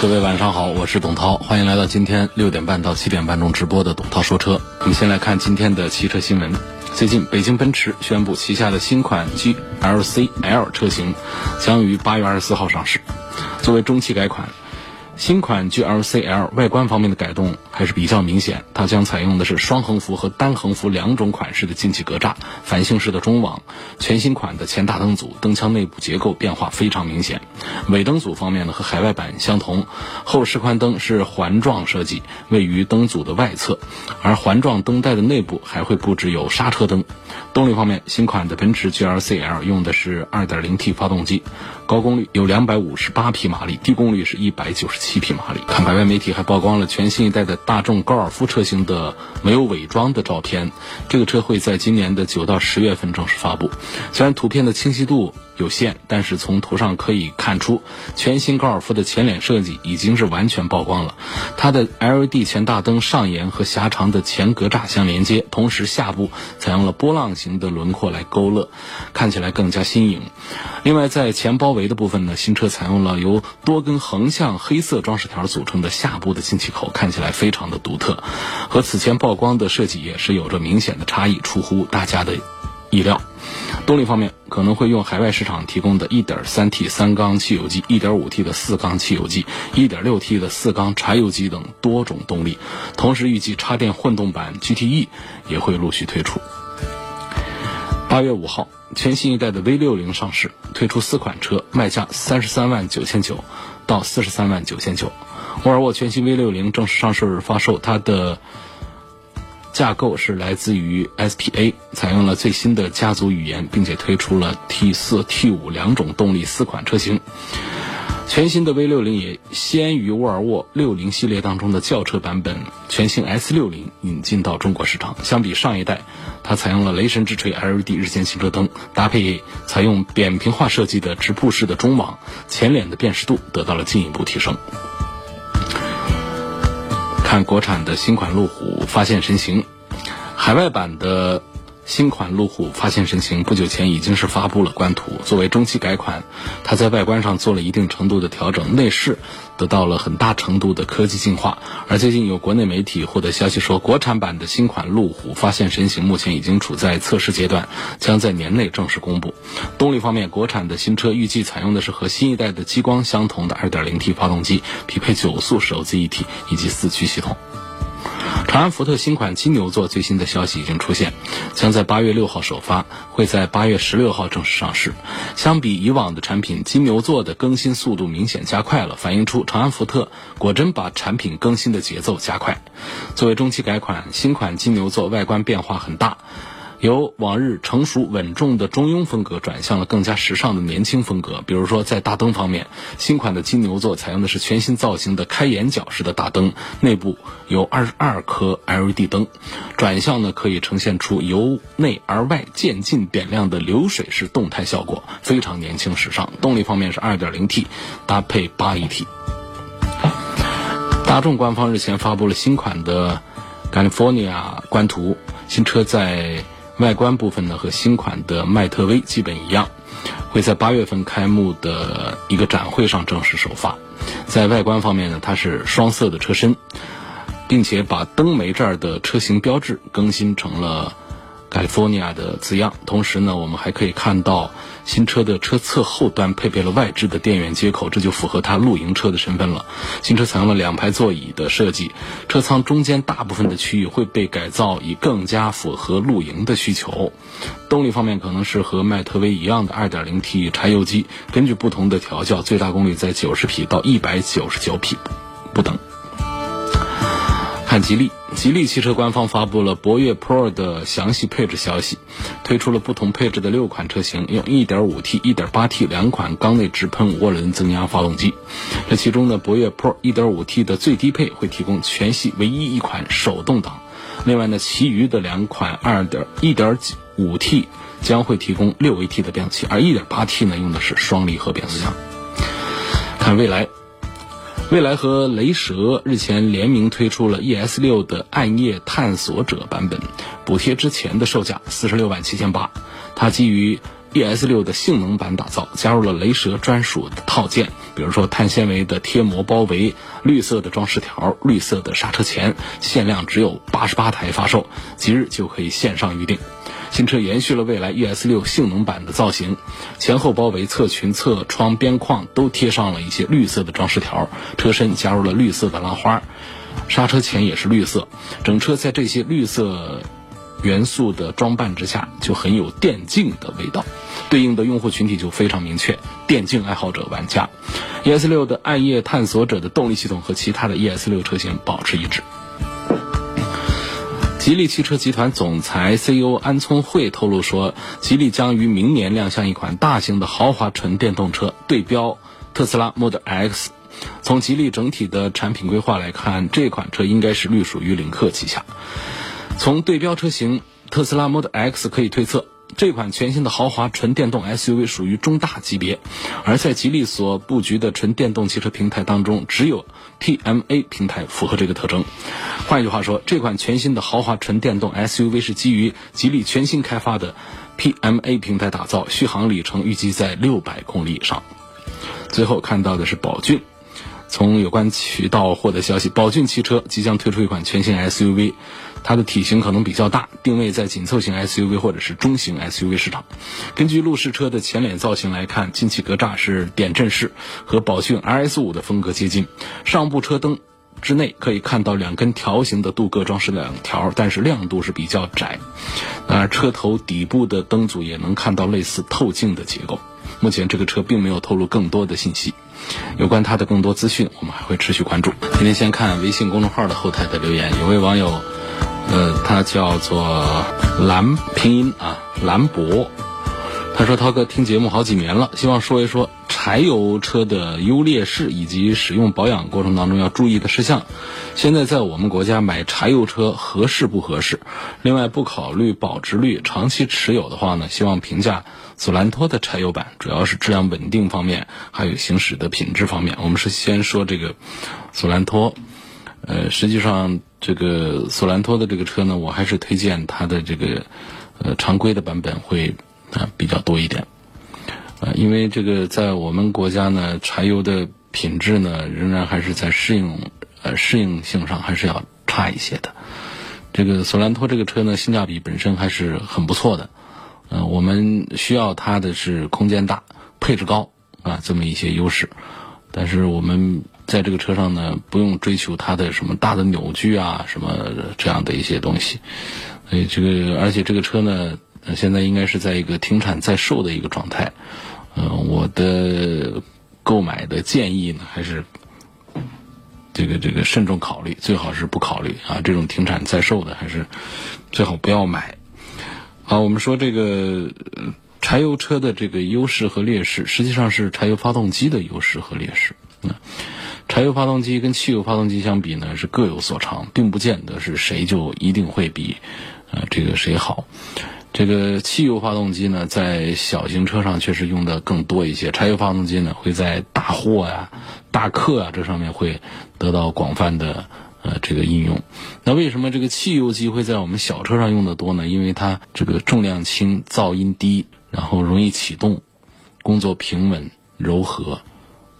各位晚上好，我是董涛，欢迎来到今天六点半到七点半钟直播的董涛说车。我们先来看今天的汽车新闻。最近，北京奔驰宣布旗下的新款 GLC L 车型将于八月二十四号上市，作为中期改款。新款 GLC L 外观方面的改动还是比较明显，它将采用的是双横幅和单横幅两种款式的进气格栅，繁星式的中网，全新款的前大灯组，灯腔内部结构变化非常明显。尾灯组方面呢，和海外版相同，后示宽灯是环状设计，位于灯组的外侧，而环状灯带的内部还会布置有刹车灯。动力方面，新款的奔驰 GLC L 用的是 2.0T 发动机，高功率有两百五十八匹马力，低功率是一百九十七匹马力。看海外媒体还曝光了全新一代的大众高尔夫车型的没有伪装的照片，这个车会在今年的九到十月份正式发布。虽然图片的清晰度有限，但是从图上可以看出，全新高尔夫的前脸设计已经是完全曝光了。它的 LED 前大灯上沿和狭长的前格栅相连接，同时下部采用了波浪形的轮廓来勾勒，看起来更加新颖。另外，在前包围的部分呢，新车采用了由多根横向黑色装饰条组成的下部的进气口，看起来非常的独特，和此前曝光的设计也是有着明显的差异，出乎大家的意料。动力方面可能会用海外市场提供的 1.3T 三缸汽油机、1.5T 的四缸汽油机、1.6T 的四缸柴油机等多种动力，同时预计插电混动版 GTE 也会陆续推出。八月五号，全新一代的 V 六零上市，推出四款车，卖价三十三万九千九到四十三万九千九。沃尔沃全新 V 六零正式上市发售，它的。架构是来自于 SPA，采用了最新的家族语言，并且推出了 T 四、T 五两种动力四款车型。全新的 V 六零也先于沃尔沃六零系列当中的轿车版本全新 S 六零引进到中国市场。相比上一代，它采用了雷神之锤 LED 日间行车灯，搭配采用扁平化设计的直瀑式的中网，前脸的辨识度得到了进一步提升。看国产的新款路虎发现神行，海外版的新款路虎发现神行不久前已经是发布了官图。作为中期改款，它在外观上做了一定程度的调整，内饰得到了很大程度的科技进化。而最近有国内媒体获得消息说，国产版的新款路虎发现神行目前已经处在测试阶段，将在年内正式公布。动力方面，国产的新车预计采用的是和新一代的激光相同的 2.0T 发动机，匹配九速手自一体以及四驱系统。长安福特新款金牛座最新的消息已经出现，将在八月六号首发，会在八月十六号正式上市。相比以往的产品，金牛座的更新速度明显加快了，反映出长安福特果真把产品更新的节奏加快。作为中期改款，新款金牛座外观变化很大。由往日成熟稳重的中庸风格转向了更加时尚的年轻风格。比如说，在大灯方面，新款的金牛座采用的是全新造型的开眼角式的大灯，内部有二十二颗 LED 灯，转向呢可以呈现出由内而外渐进点亮的流水式动态效果，非常年轻时尚。动力方面是 2.0T 搭配 8AT。大众官方日前发布了新款的 California 官图，新车在。外观部分呢和新款的迈特威基本一样，会在八月份开幕的一个展会上正式首发。在外观方面呢，它是双色的车身，并且把灯眉这儿的车型标志更新成了。California 的字样，同时呢，我们还可以看到新车的车侧后端配备了外置的电源接口，这就符合它露营车的身份了。新车采用了两排座椅的设计，车舱中间大部分的区域会被改造，以更加符合露营的需求。动力方面可能是和迈特威一样的 2.0T 柴油机，根据不同的调教，最大功率在90匹到199匹不等。看吉利，吉利汽车官方发布了博越 Pro 的详细配置消息，推出了不同配置的六款车型，用 1.5T、1.8T 两款缸内直喷涡轮增压发动机。这其中呢，博越 Pro 1.5T 的最低配会提供全系唯一一款手动挡，另外呢，其余的两款 2.1.5T 将会提供 6AT 的变速器，而 1.8T 呢用的是双离合变速箱。看未来。蔚来和雷蛇日前联名推出了 ES 六的暗夜探索者版本，补贴之前的售价四十六万七千八。它基于 ES 六的性能版打造，加入了雷蛇专属的套件，比如说碳纤维的贴膜包围、绿色的装饰条、绿色的刹车钳，限量只有八十八台发售，即日就可以线上预定。新车延续了蔚来 ES 六性能版的造型，前后包围、侧裙、侧窗边框都贴上了一些绿色的装饰条，车身加入了绿色的浪花，刹车钳也是绿色，整车在这些绿色元素的装扮之下，就很有电竞的味道。对应的用户群体就非常明确，电竞爱好者玩家。ES 六的暗夜探索者的动力系统和其他的 ES 六车型保持一致。吉利汽车集团总裁 CEO 安聪慧透露说，吉利将于明年亮相一款大型的豪华纯电动车，对标特斯拉 Model X。从吉利整体的产品规划来看，这款车应该是隶属于领克旗下。从对标车型特斯拉 Model X 可以推测。这款全新的豪华纯电动 SUV 属于中大级别，而在吉利所布局的纯电动汽车平台当中，只有 PMA 平台符合这个特征。换句话说，这款全新的豪华纯电动 SUV 是基于吉利全新开发的 PMA 平台打造，续航里程预计在六百公里以上。最后看到的是宝骏，从有关渠道获得消息，宝骏汽车即将推出一款全新 SUV。它的体型可能比较大，定位在紧凑型 SUV 或者是中型 SUV 市场。根据路试车的前脸造型来看，进气格栅是点阵式，和宝骏 RS5 的风格接近。上部车灯之内可以看到两根条形的镀铬装饰两条，但是亮度是比较窄。而车头底部的灯组也能看到类似透镜的结构。目前这个车并没有透露更多的信息。有关它的更多资讯，我们还会持续关注。今天先看微信公众号的后台的留言，有位网友。呃，他叫做蓝拼音啊，蓝博。他说：“涛哥听节目好几年了，希望说一说柴油车的优劣势以及使用保养过程当中要注意的事项。现在在我们国家买柴油车合适不合适？另外，不考虑保值率，长期持有的话呢，希望评价索兰托的柴油版，主要是质量稳定方面，还有行驶的品质方面。我们是先说这个索兰托。”呃，实际上，这个索兰托的这个车呢，我还是推荐它的这个呃常规的版本会啊比较多一点，呃，因为这个在我们国家呢，柴油的品质呢，仍然还是在适应呃适应性上还是要差一些的。这个索兰托这个车呢，性价比本身还是很不错的，嗯，我们需要它的是空间大、配置高啊这么一些优势，但是我们。在这个车上呢，不用追求它的什么大的扭矩啊，什么这样的一些东西。所以这个，而且这个车呢，现在应该是在一个停产在售的一个状态。嗯，我的购买的建议呢，还是这个这个慎重考虑，最好是不考虑啊。这种停产在售的，还是最好不要买。好，我们说这个柴油车的这个优势和劣势，实际上是柴油发动机的优势和劣势。嗯。柴油发动机跟汽油发动机相比呢，是各有所长，并不见得是谁就一定会比，呃，这个谁好。这个汽油发动机呢，在小型车上确实用的更多一些，柴油发动机呢，会在大货呀、大客啊这上面会得到广泛的呃这个应用。那为什么这个汽油机会在我们小车上用的多呢？因为它这个重量轻、噪音低，然后容易启动，工作平稳、柔和。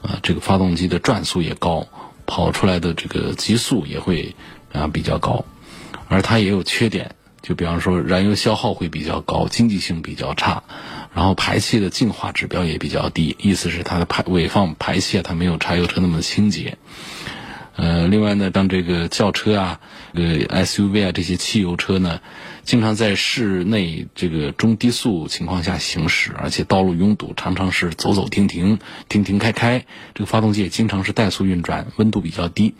啊，这个发动机的转速也高，跑出来的这个极速也会啊比较高，而它也有缺点，就比方说燃油消耗会比较高，经济性比较差，然后排气的净化指标也比较低，意思是它的排尾放排气它没有柴油车那么清洁。呃，另外呢，当这个轿车啊、呃 SUV 啊这些汽油车呢，经常在室内这个中低速情况下行驶，而且道路拥堵，常常是走走停停、停停开开，这个发动机也经常是怠速运转，温度比较低。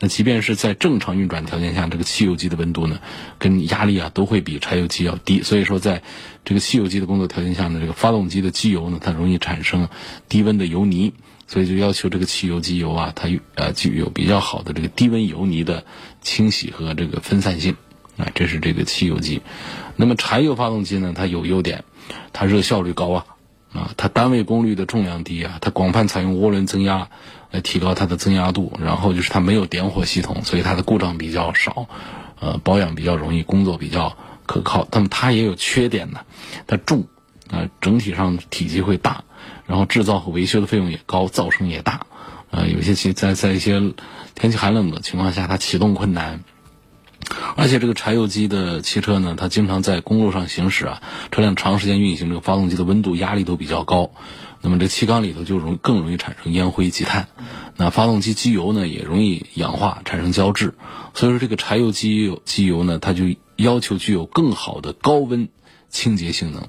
那即便是在正常运转条件下，这个汽油机的温度呢，跟压力啊都会比柴油机要低。所以说，在这个汽油机的工作条件下呢，这个发动机的机油呢，它容易产生低温的油泥。所以就要求这个汽油机油啊，它呃具有比较好的这个低温油泥的清洗和这个分散性啊，这是这个汽油机。那么柴油发动机呢，它有优点，它热效率高啊，啊，它单位功率的重量低啊，它广泛采用涡轮增压来提高它的增压度，然后就是它没有点火系统，所以它的故障比较少，呃，保养比较容易，工作比较可靠。那么它也有缺点呢，它重啊，整体上体积会大。然后制造和维修的费用也高，噪声也大，呃，有些其在在一些天气寒冷的情况下，它启动困难。而且这个柴油机的汽车呢，它经常在公路上行驶啊，车辆长时间运行，这个发动机的温度压力都比较高，那么这气缸里头就容更容易产生烟灰积碳，那发动机机油呢也容易氧化产生胶质，所以说这个柴油机油机油呢，它就要求具有更好的高温清洁性能，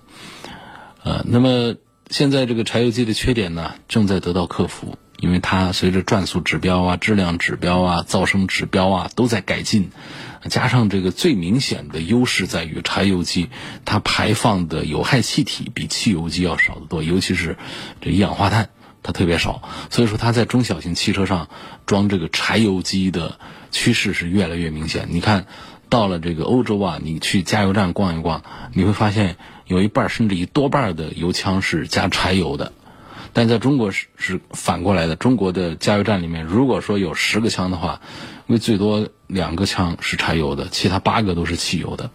呃，那么。现在这个柴油机的缺点呢，正在得到克服，因为它随着转速指标啊、质量指标啊、噪声指标啊都在改进，加上这个最明显的优势在于柴油机它排放的有害气体比汽油机要少得多，尤其是这一氧化碳它特别少，所以说它在中小型汽车上装这个柴油机的趋势是越来越明显。你看到了这个欧洲啊，你去加油站逛一逛，你会发现。有一半甚至一多半的油枪是加柴油的，但在中国是是反过来的。中国的加油站里面，如果说有十个枪的话，为最多两个枪是柴油的，其他八个都是汽油的。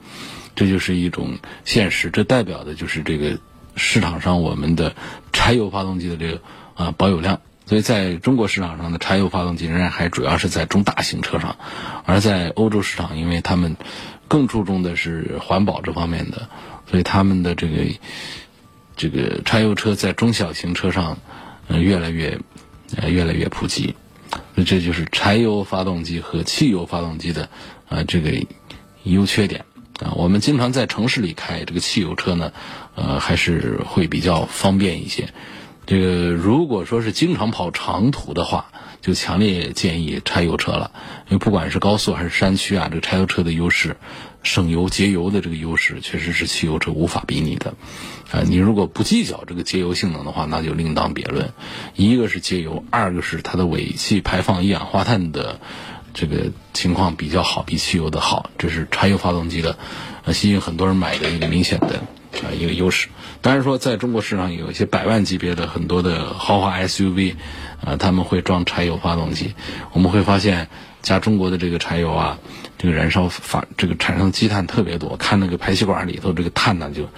这就是一种现实，这代表的就是这个市场上我们的柴油发动机的这个啊保有量。所以在中国市场上的柴油发动机仍然还主要是在中大型车上，而在欧洲市场，因为他们更注重的是环保这方面的。所以他们的这个这个柴油车在中小型车上，呃，越来越呃越来越普及。那这就是柴油发动机和汽油发动机的啊这个优缺点啊。我们经常在城市里开这个汽油车呢，呃，还是会比较方便一些。这个如果说是经常跑长途的话，就强烈建议柴油车了。因为不管是高速还是山区啊，这个柴油车的优势。省油节油的这个优势，确实是汽油车无法比拟的。啊，你如果不计较这个节油性能的话，那就另当别论。一个是节油，二个是它的尾气排放一氧化碳的这个情况比较好，比汽油的好。这是柴油发动机的呃吸引很多人买的一个明显的啊一个优势。当然说，在中国市场有一些百万级别的很多的豪华 SUV，啊，他们会装柴油发动机。我们会发现，加中国的这个柴油啊。这个燃烧发这个产生积碳特别多，看那个排气管里头这个碳呢就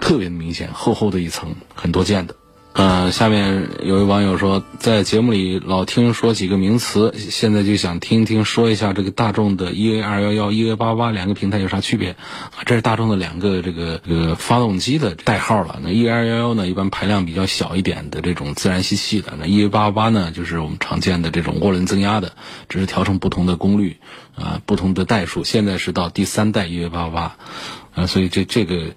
特别明显，厚厚的一层，很多见的。呃，下面有位网友说，在节目里老听说几个名词，现在就想听听说一下这个大众的 EA 二幺幺、EA 八八两个平台有啥区别？啊这是大众的两个这个这个发动机的代号了。那 EA 二幺幺呢，一般排量比较小一点的这种自然吸气的；那 EA 八八呢，就是我们常见的这种涡轮增压的，只是调成不同的功率啊，不同的代数。现在是到第三代 EA 八八，啊，所以这这个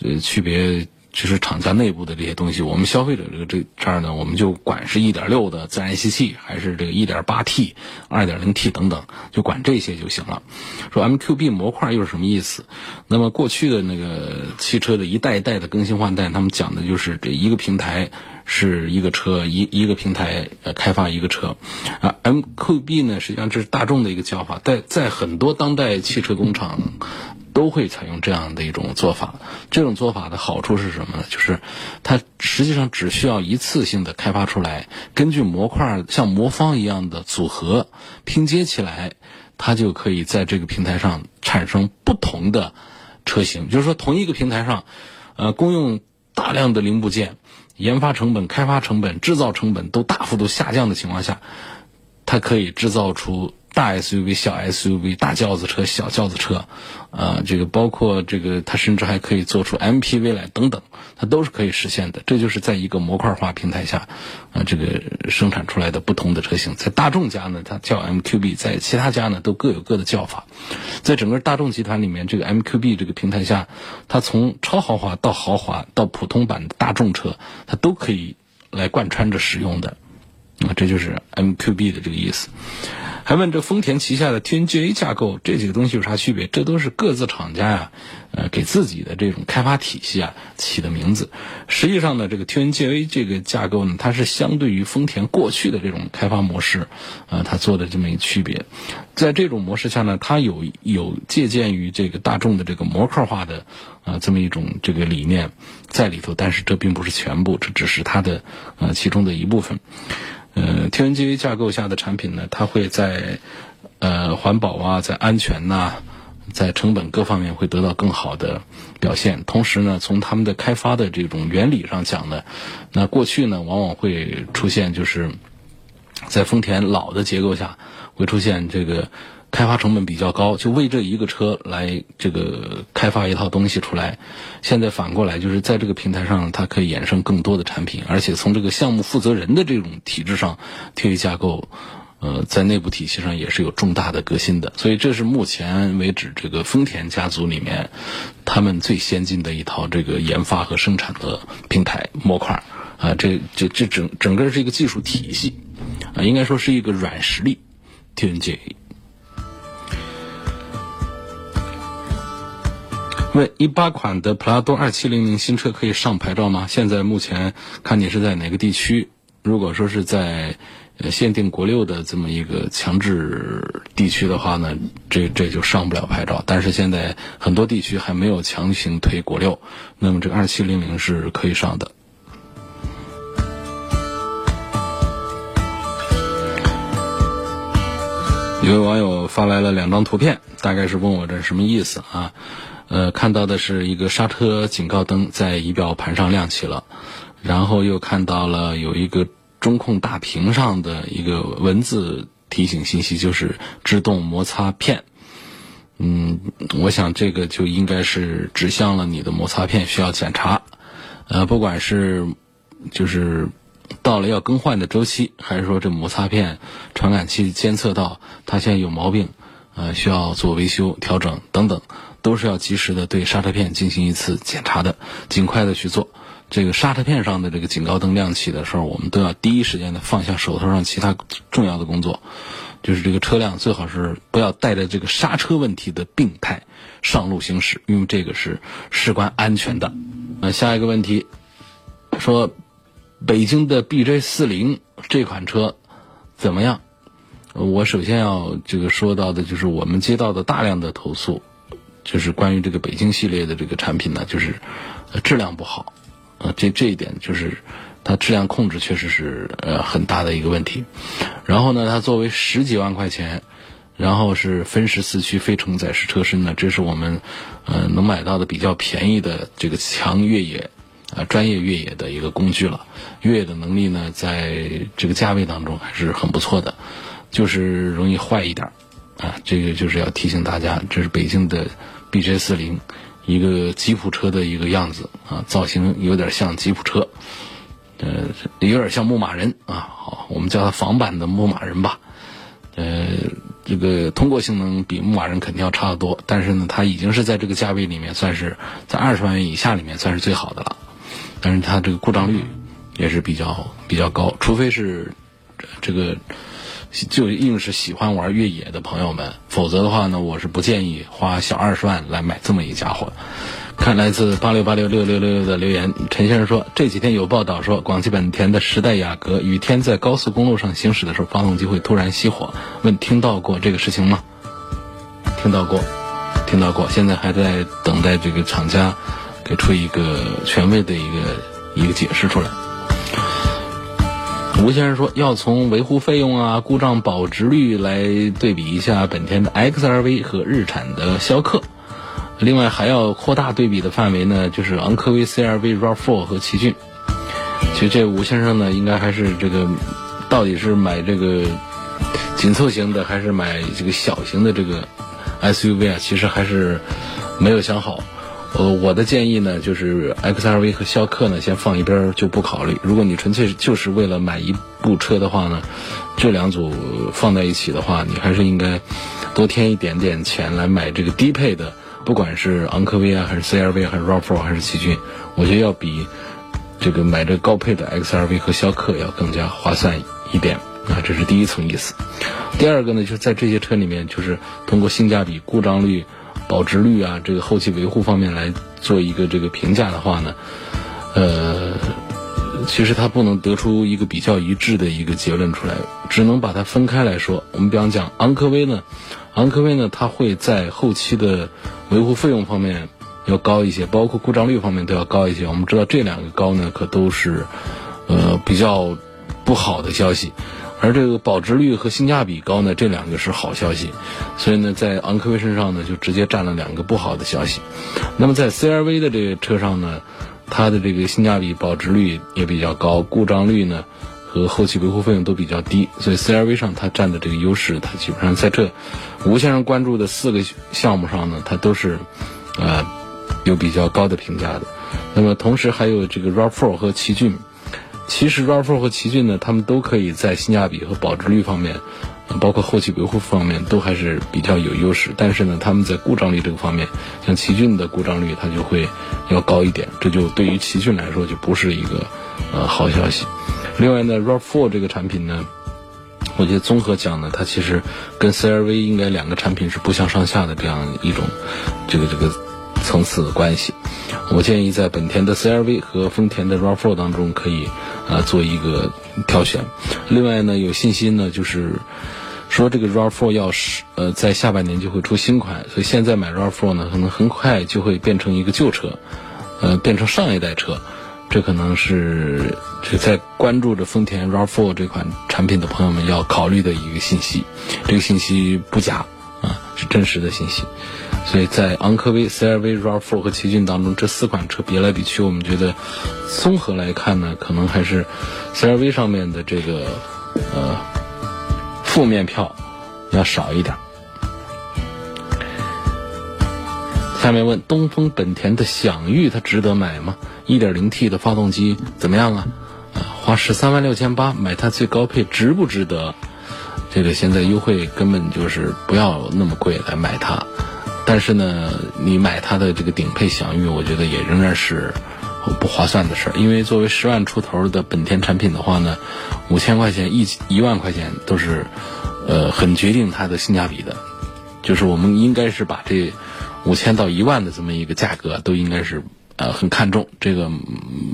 呃区别。就是厂家内部的这些东西，我们消费者这个这这儿呢，我们就管是一点六的自然吸气，还是这个一点八 T、二点零 T 等等，就管这些就行了。说 MQB 模块又是什么意思？那么过去的那个汽车的一代一代的更新换代，他们讲的就是这一个平台是一个车，一一个平台呃开发一个车。啊，MQB 呢，实际上这是大众的一个叫法，在在很多当代汽车工厂。都会采用这样的一种做法。这种做法的好处是什么呢？就是它实际上只需要一次性的开发出来，根据模块像魔方一样的组合拼接起来，它就可以在这个平台上产生不同的车型。就是说，同一个平台上，呃，共用大量的零部件，研发成本、开发成本、制造成本都大幅度下降的情况下，它可以制造出。大 SUV、小 SUV、大轿子车、小轿子车，啊，这个包括这个它甚至还可以做出 MPV 来等等，它都是可以实现的。这就是在一个模块化平台下，啊，这个生产出来的不同的车型。在大众家呢，它叫 MQB；在其他家呢，都各有各的叫法。在整个大众集团里面，这个 MQB 这个平台下，它从超豪华到豪华到普通版的大众车，它都可以来贯穿着使用的。啊，这就是 MQB 的这个意思。还问这丰田旗下的 TNGA 架构这几个东西有啥区别？这都是各自厂家呀，呃，给自己的这种开发体系啊起的名字。实际上呢，这个 TNGA 这个架构呢，它是相对于丰田过去的这种开发模式，呃，它做的这么一个区别。在这种模式下呢，它有有借鉴于这个大众的这个模块化的啊这么一种这个理念在里头，但是这并不是全部，这只是它的呃其中的一部分。呃，TNGA 架构下的产品呢，它会在呃环保啊，在安全呐，在成本各方面会得到更好的表现。同时呢，从他们的开发的这种原理上讲呢，那过去呢往往会出现就是在丰田老的结构下会出现这个。开发成本比较高，就为这一个车来这个开发一套东西出来。现在反过来，就是在这个平台上，它可以衍生更多的产品，而且从这个项目负责人的这种体制上，T A 架构，呃，在内部体系上也是有重大的革新的。所以这是目前为止这个丰田家族里面他们最先进的一套这个研发和生产的平台模块啊，这这这整整个是一个技术体系啊，应该说是一个软实力 tng 问一八款的普拉多二七零零新车可以上牌照吗？现在目前看你是在哪个地区？如果说是在限定国六的这么一个强制地区的话呢，这这就上不了牌照。但是现在很多地区还没有强行推国六，那么这个二七零零是可以上的。有位网友发来了两张图片，大概是问我这什么意思啊？呃，看到的是一个刹车警告灯在仪表盘上亮起了，然后又看到了有一个中控大屏上的一个文字提醒信息，就是制动摩擦片。嗯，我想这个就应该是指向了你的摩擦片需要检查。呃，不管是就是到了要更换的周期，还是说这摩擦片传感器监测到它现在有毛病，呃，需要做维修调整等等。都是要及时的对刹车片进行一次检查的，尽快的去做。这个刹车片上的这个警告灯亮起的时候，我们都要第一时间的放下手头上其他重要的工作，就是这个车辆最好是不要带着这个刹车问题的病态上路行驶，因为这个是事关安全的。那下一个问题，说北京的 BJ 四零这款车怎么样？我首先要这个说到的就是我们接到的大量的投诉。就是关于这个北京系列的这个产品呢，就是质量不好，呃，这这一点就是它质量控制确实是呃很大的一个问题。然后呢，它作为十几万块钱，然后是分时四驱非承载式车身呢，这是我们呃能买到的比较便宜的这个强越野啊专业越野的一个工具了。越野的能力呢，在这个价位当中还是很不错的，就是容易坏一点啊。这个就是要提醒大家，这是北京的。B J 四零，一个吉普车的一个样子啊，造型有点像吉普车，呃，有点像牧马人啊。好，我们叫它仿版的牧马人吧。呃，这个通过性能比牧马人肯定要差得多，但是呢，它已经是在这个价位里面算是在二十万元以下里面算是最好的了。但是它这个故障率也是比较比较高，除非是这个。就硬是喜欢玩越野的朋友们，否则的话呢，我是不建议花小二十万来买这么一家伙。看来自八六八六六六六六的留言，陈先生说这几天有报道说，广汽本田的时代雅阁雨天在高速公路上行驶的时候，发动机会突然熄火。问听到过这个事情吗？听到过，听到过。现在还在等待这个厂家给出一个权威的一个一个解释出来。吴先生说，要从维护费用啊、故障保值率来对比一下本田的 XRV 和日产的逍客。另外还要扩大对比的范围呢，就是昂科威 CRV、RAV4 和奇骏。其实这吴先生呢，应该还是这个，到底是买这个紧凑型的还是买这个小型的这个 SUV 啊，其实还是没有想好。呃，我的建议呢，就是 XRV 和逍客呢，先放一边就不考虑。如果你纯粹就是为了买一部车的话呢，这两组放在一起的话，你还是应该多添一点点钱来买这个低配的，不管是昂科威啊，还是 CRV，还是 RAV4，还是奇骏，我觉得要比这个买这高配的 XRV 和逍客要更加划算一点啊。这是第一层意思。第二个呢，就是在这些车里面，就是通过性价比、故障率。保值率啊，这个后期维护方面来做一个这个评价的话呢，呃，其实它不能得出一个比较一致的一个结论出来，只能把它分开来说。我们比方讲昂科威呢，昂科威呢，它会在后期的维护费用方面要高一些，包括故障率方面都要高一些。我们知道这两个高呢，可都是呃比较不好的消息。而这个保值率和性价比高呢，这两个是好消息，所以呢，在昂科威身上呢，就直接占了两个不好的消息。那么在 CRV 的这个车上呢，它的这个性价比、保值率也比较高，故障率呢和后期维护费用都比较低，所以 CRV 上它占的这个优势，它基本上在这吴先生关注的四个项目上呢，它都是呃有比较高的评价的。那么同时还有这个 RAV4 和奇骏。其实 RAV4 和奇骏呢，他们都可以在性价比和保值率方面，包括后期维护方面，都还是比较有优势。但是呢，他们在故障率这个方面，像奇骏的故障率它就会要高一点，这就对于奇骏来说就不是一个呃好消息。另外呢，RAV4 这个产品呢，我觉得综合讲呢，它其实跟 CRV 应该两个产品是不相上下的这样一种这个这个层次的关系。我建议在本田的 CRV 和丰田的 RAV4 当中可以。啊，做一个挑选。另外呢，有信心呢，就是说这个 RAV4 要是呃在下半年就会出新款，所以现在买 RAV4 呢，可能很快就会变成一个旧车，呃，变成上一代车。这可能是这在关注着丰田 RAV4 这款产品的朋友们要考虑的一个信息。这个信息不假啊，是真实的信息。所以在昂科威、CRV、RAV4 和奇骏当中，这四款车比来比去，我们觉得综合来看呢，可能还是 CRV 上面的这个呃负面票要少一点。下面问东风本田的享域它值得买吗？1.0T 的发动机怎么样啊？花十三万六千八买它最高配值不值得？这个现在优惠根本就是不要那么贵来买它。但是呢，你买它的这个顶配享域，我觉得也仍然是不划算的事儿。因为作为十万出头的本田产品的话呢，五千块钱一一万块钱都是呃很决定它的性价比的。就是我们应该是把这五千到一万的这么一个价格都应该是呃很看重，这个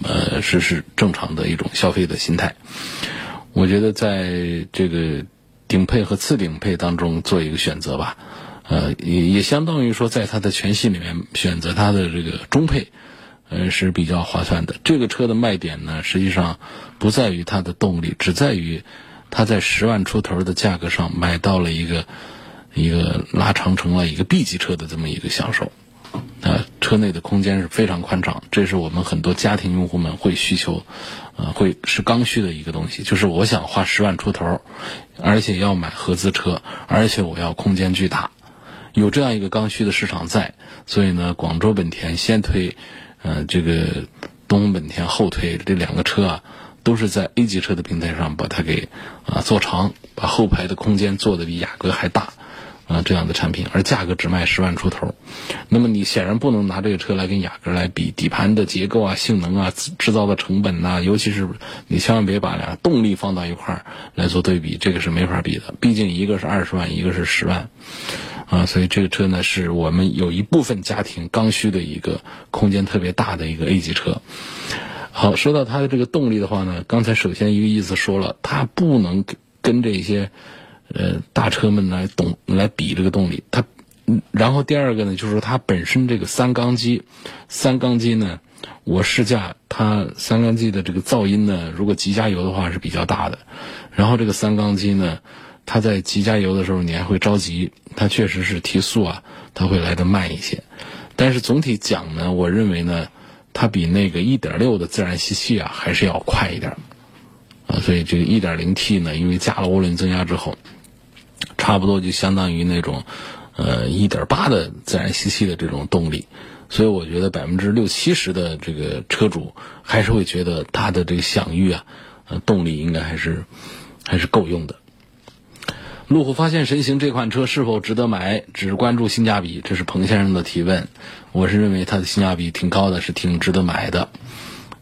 呃是是正常的一种消费的心态。我觉得在这个顶配和次顶配当中做一个选择吧。呃，也也相当于说，在它的全系里面选择它的这个中配，呃是比较划算的。这个车的卖点呢，实际上不在于它的动力，只在于它在十万出头的价格上买到了一个一个拉长成了一个 B 级车的这么一个享受。啊，车内的空间是非常宽敞，这是我们很多家庭用户们会需求，呃，会是刚需的一个东西。就是我想花十万出头，而且要买合资车，而且我要空间巨大。有这样一个刚需的市场在，所以呢，广州本田先推，呃，这个东风本田后推这两个车啊，都是在 A 级车的平台上把它给啊做长，把后排的空间做的比雅阁还大，啊这样的产品，而价格只卖十万出头，那么你显然不能拿这个车来跟雅阁来比，底盘的结构啊、性能啊、制造的成本呐，尤其是你千万别把俩动力放到一块儿来做对比，这个是没法比的，毕竟一个是二十万，一个是十万。啊，所以这个车呢，是我们有一部分家庭刚需的一个空间特别大的一个 A 级车。好，说到它的这个动力的话呢，刚才首先一个意思说了，它不能跟这些呃大车们来动来比这个动力。它，然后第二个呢，就是说它本身这个三缸机，三缸机呢，我试驾它三缸机的这个噪音呢，如果急加油的话是比较大的。然后这个三缸机呢。它在急加油的时候，你还会着急。它确实是提速啊，它会来的慢一些。但是总体讲呢，我认为呢，它比那个1.6的自然吸气啊还是要快一点。啊，所以这个 1.0T 呢，因为加了涡轮增压之后，差不多就相当于那种呃一点八的自然吸气的这种动力。所以我觉得百分之六七十的这个车主还是会觉得它的这个享域啊，呃，动力应该还是还是够用的。路虎发现神行这款车是否值得买？只关注性价比，这是彭先生的提问。我是认为它的性价比挺高的，是挺值得买的。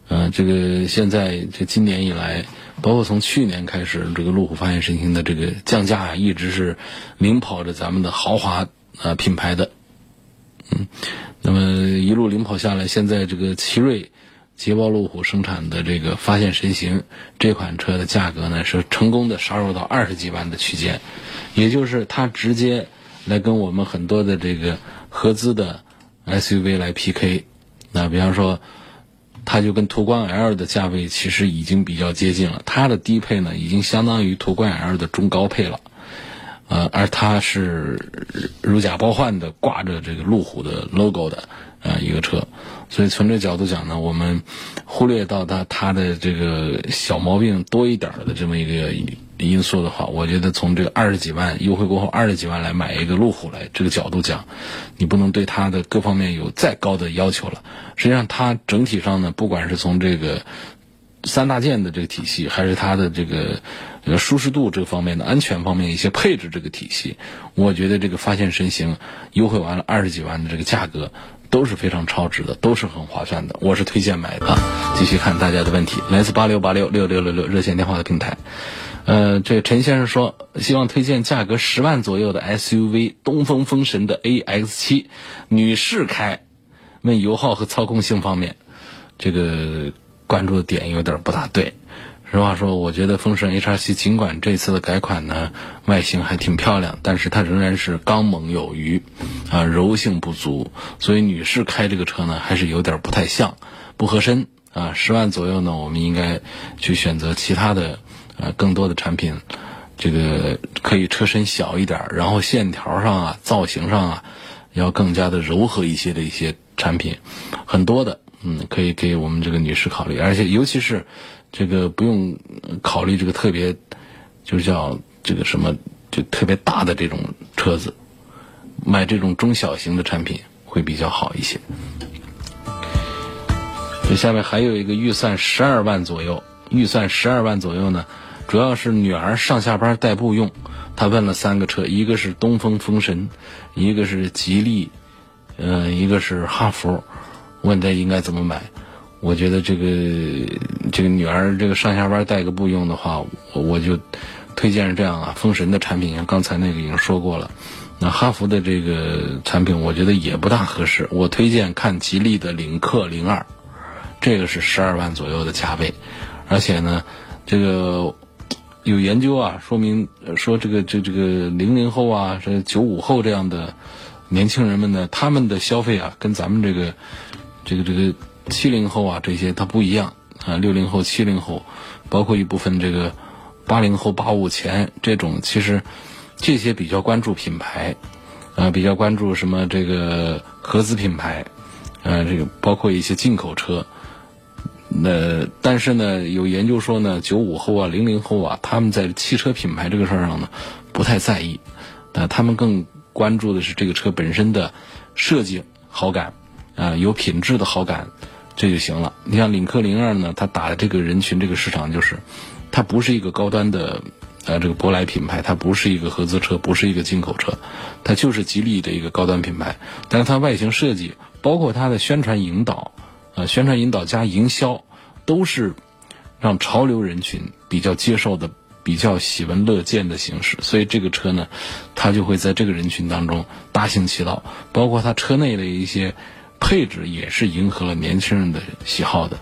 呃，这个现在这今年以来，包括从去年开始，这个路虎发现神行的这个降价啊，一直是领跑着咱们的豪华呃品牌的。嗯，那么一路领跑下来，现在这个奇瑞、捷豹路虎生产的这个发现神行这款车的价格呢，是成功的杀入到二十几万的区间，也就是它直接来跟我们很多的这个合资的 SUV 来 PK。那比方说，它就跟途观 L 的价位其实已经比较接近了，它的低配呢已经相当于途观 L 的中高配了。呃，而它是如假包换的，挂着这个路虎的 logo 的呃一个车，所以从这角度讲呢，我们忽略到它它的这个小毛病多一点的这么一个因素的话，我觉得从这个二十几万优惠过后二十几万来买一个路虎来这个角度讲，你不能对它的各方面有再高的要求了。实际上，它整体上呢，不管是从这个三大件的这个体系，还是它的这个。呃，舒适度这方面的安全方面一些配置这个体系，我觉得这个发现神行优惠完了二十几万的这个价格都是非常超值的，都是很划算的，我是推荐买的。继续看大家的问题，来自八六八六六六六六热线电话的平台。呃，这陈先生说希望推荐价格十万左右的 SUV 东风风神的 AX 七，女士开，问油耗和操控性方面，这个关注的点有点不大对。实话说，我觉得风神 HRC 尽管这次的改款呢，外形还挺漂亮，但是它仍然是刚猛有余，啊，柔性不足，所以女士开这个车呢，还是有点不太像，不合身啊。十万左右呢，我们应该去选择其他的，呃，更多的产品，这个可以车身小一点，然后线条上啊、造型上啊，要更加的柔和一些的一些产品，很多的，嗯，可以给我们这个女士考虑，而且尤其是。这个不用考虑这个特别，就是叫这个什么，就特别大的这种车子，买这种中小型的产品会比较好一些。这下面还有一个预算十二万左右，预算十二万左右呢，主要是女儿上下班代步用。他问了三个车，一个是东风风神，一个是吉利，嗯，一个是哈弗，问他应该怎么买。我觉得这个这个女儿这个上下班带个步用的话，我我就推荐是这样啊。风神的产品，像刚才那个已经说过了。那哈弗的这个产品，我觉得也不大合适。我推荐看吉利的领克零二，这个是十二万左右的价位，而且呢，这个有研究啊，说明说这个这这个零零后啊，这九五后这样的年轻人们呢，他们的消费啊，跟咱们这个这个这个。七零后啊，这些它不一样啊。六零后、七零后，包括一部分这个八零后、八五前这种，其实这些比较关注品牌，啊，比较关注什么这个合资品牌，呃，这个包括一些进口车。那但是呢，有研究说呢，九五后啊、零零后啊，他们在汽车品牌这个事儿上呢，不太在意，啊，他们更关注的是这个车本身的设计好感，啊，有品质的好感。这就行了。你像领克零二呢，它打的这个人群这个市场就是，它不是一个高端的，呃，这个舶来品牌，它不是一个合资车，不是一个进口车，它就是吉利的一个高端品牌。但是它外形设计，包括它的宣传引导，呃，宣传引导加营销，都是让潮流人群比较接受的、比较喜闻乐见的形式。所以这个车呢，它就会在这个人群当中大行其道。包括它车内的一些。配置也是迎合了年轻人的喜好的，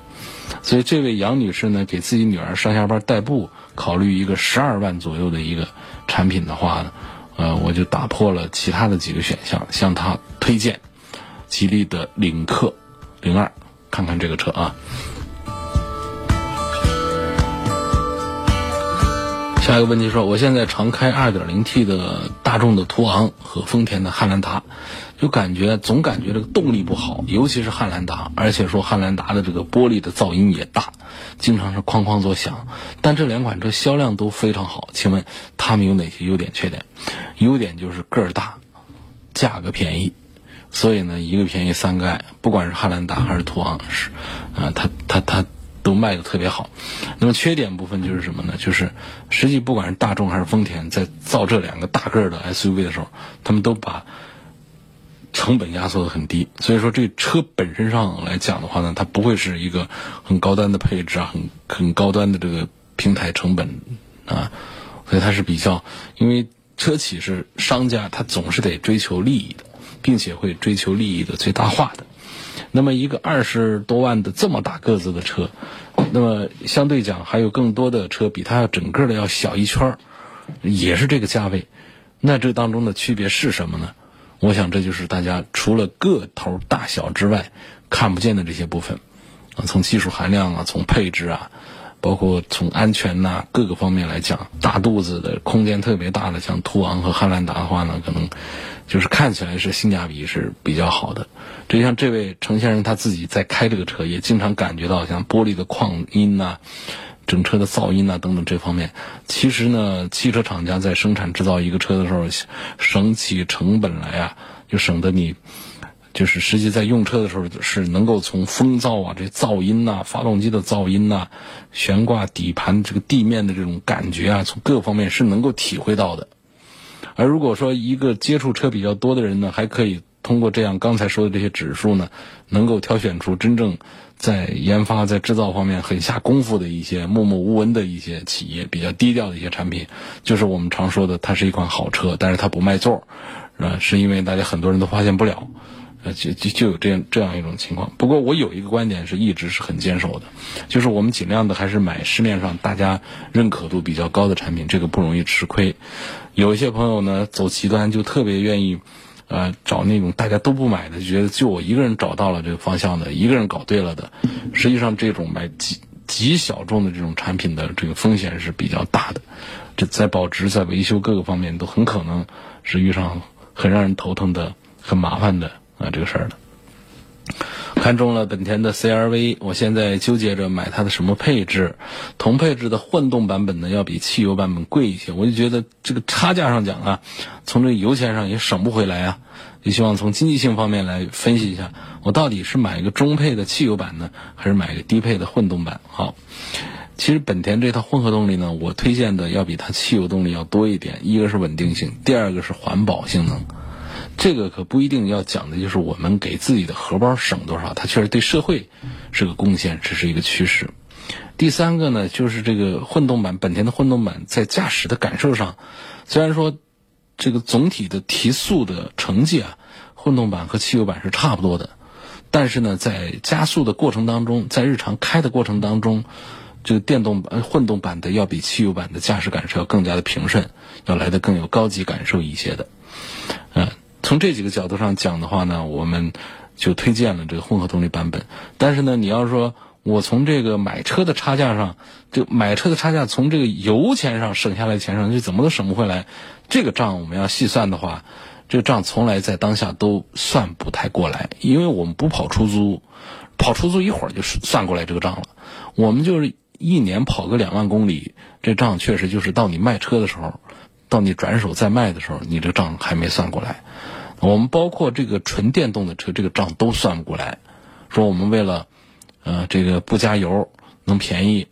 所以这位杨女士呢，给自己女儿上下班代步，考虑一个十二万左右的一个产品的话呢，呃，我就打破了其他的几个选项，向她推荐吉利的领克零二，看看这个车啊。下一个问题说，我现在常开 2.0T 的大众的途昂和丰田的汉兰达。就感觉总感觉这个动力不好，尤其是汉兰达，而且说汉兰达的这个玻璃的噪音也大，经常是哐哐作响。但这两款车销量都非常好，请问它们有哪些优点缺点？优点就是个儿大，价格便宜，所以呢，一个便宜三个爱，不管是汉兰达还是途昂，是啊，它它它都卖的特别好。那么缺点部分就是什么呢？就是实际不管是大众还是丰田，在造这两个大个儿的 SUV 的时候，他们都把成本压缩的很低，所以说这车本身上来讲的话呢，它不会是一个很高端的配置啊，很很高端的这个平台成本啊，所以它是比较，因为车企是商家，他总是得追求利益的，并且会追求利益的最大化的。那么一个二十多万的这么大个子的车，那么相对讲还有更多的车比它要整个的要小一圈儿，也是这个价位，那这当中的区别是什么呢？我想这就是大家除了个头大小之外看不见的这些部分，啊，从技术含量啊，从配置啊，包括从安全呐各个方面来讲，大肚子的空间特别大的，像途昂和汉兰达的话呢，可能就是看起来是性价比是比较好的。就像这位程先生他自己在开这个车，也经常感觉到像玻璃的矿音呐。整车的噪音啊等等这方面，其实呢，汽车厂家在生产制造一个车的时候，省起成本来啊，就省得你，就是实际在用车的时候是能够从风噪啊、这噪音呐、发动机的噪音呐、悬挂底盘这个地面的这种感觉啊，从各方面是能够体会到的。而如果说一个接触车比较多的人呢，还可以通过这样刚才说的这些指数呢，能够挑选出真正。在研发、在制造方面很下功夫的一些默默无闻的一些企业，比较低调的一些产品，就是我们常说的，它是一款好车，但是它不卖座，啊，是因为大家很多人都发现不了，呃，就就就有这样这样一种情况。不过我有一个观点是一直是很坚守的，就是我们尽量的还是买市面上大家认可度比较高的产品，这个不容易吃亏。有一些朋友呢走极端，就特别愿意。呃，找那种大家都不买的，觉得就我一个人找到了这个方向的，一个人搞对了的。实际上，这种买极极小众的这种产品的这个风险是比较大的，这在保值、在维修各个方面都很可能是遇上很让人头疼的、很麻烦的啊这个事儿的。看中了本田的 CRV，我现在纠结着买它的什么配置。同配置的混动版本呢，要比汽油版本贵一些。我就觉得这个差价上讲啊，从这个油钱上也省不回来啊。也希望从经济性方面来分析一下，我到底是买一个中配的汽油版呢，还是买一个低配的混动版？好，其实本田这套混合动力呢，我推荐的要比它汽油动力要多一点。一个是稳定性，第二个是环保性能。这个可不一定要讲的就是我们给自己的荷包省多少，它确实对社会是个贡献，这是一个趋势。第三个呢，就是这个混动版本田的混动版在驾驶的感受上，虽然说这个总体的提速的成绩啊，混动版和汽油版是差不多的，但是呢，在加速的过程当中，在日常开的过程当中，这个电动版混动版的要比汽油版的驾驶感受要更加的平顺，要来的更有高级感受一些的，嗯。从这几个角度上讲的话呢，我们就推荐了这个混合动力版本。但是呢，你要说我从这个买车的差价上，就买车的差价从这个油钱上省下来钱上，就怎么都省不回来。这个账我们要细算的话，这个账从来在当下都算不太过来，因为我们不跑出租，跑出租一会儿就算过来这个账了。我们就是一年跑个两万公里，这账确实就是到你卖车的时候。到你转手再卖的时候，你这账还没算过来。我们包括这个纯电动的车，这个账都算不过来。说我们为了，呃，这个不加油能便宜，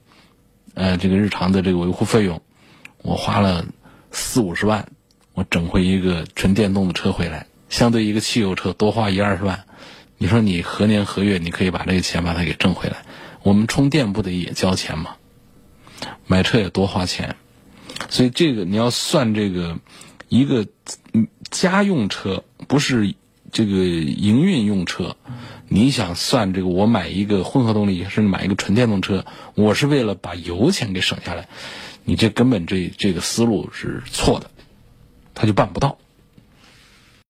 呃，这个日常的这个维护费用，我花了四五十万，我整回一个纯电动的车回来，相对一个汽油车多花一二十万。你说你何年何月你可以把这个钱把它给挣回来？我们充电不得也交钱吗？买车也多花钱。所以这个你要算这个一个家用车，不是这个营运用车。你想算这个，我买一个混合动力，甚至买一个纯电动车，我是为了把油钱给省下来。你这根本这这个思路是错的，他就办不到。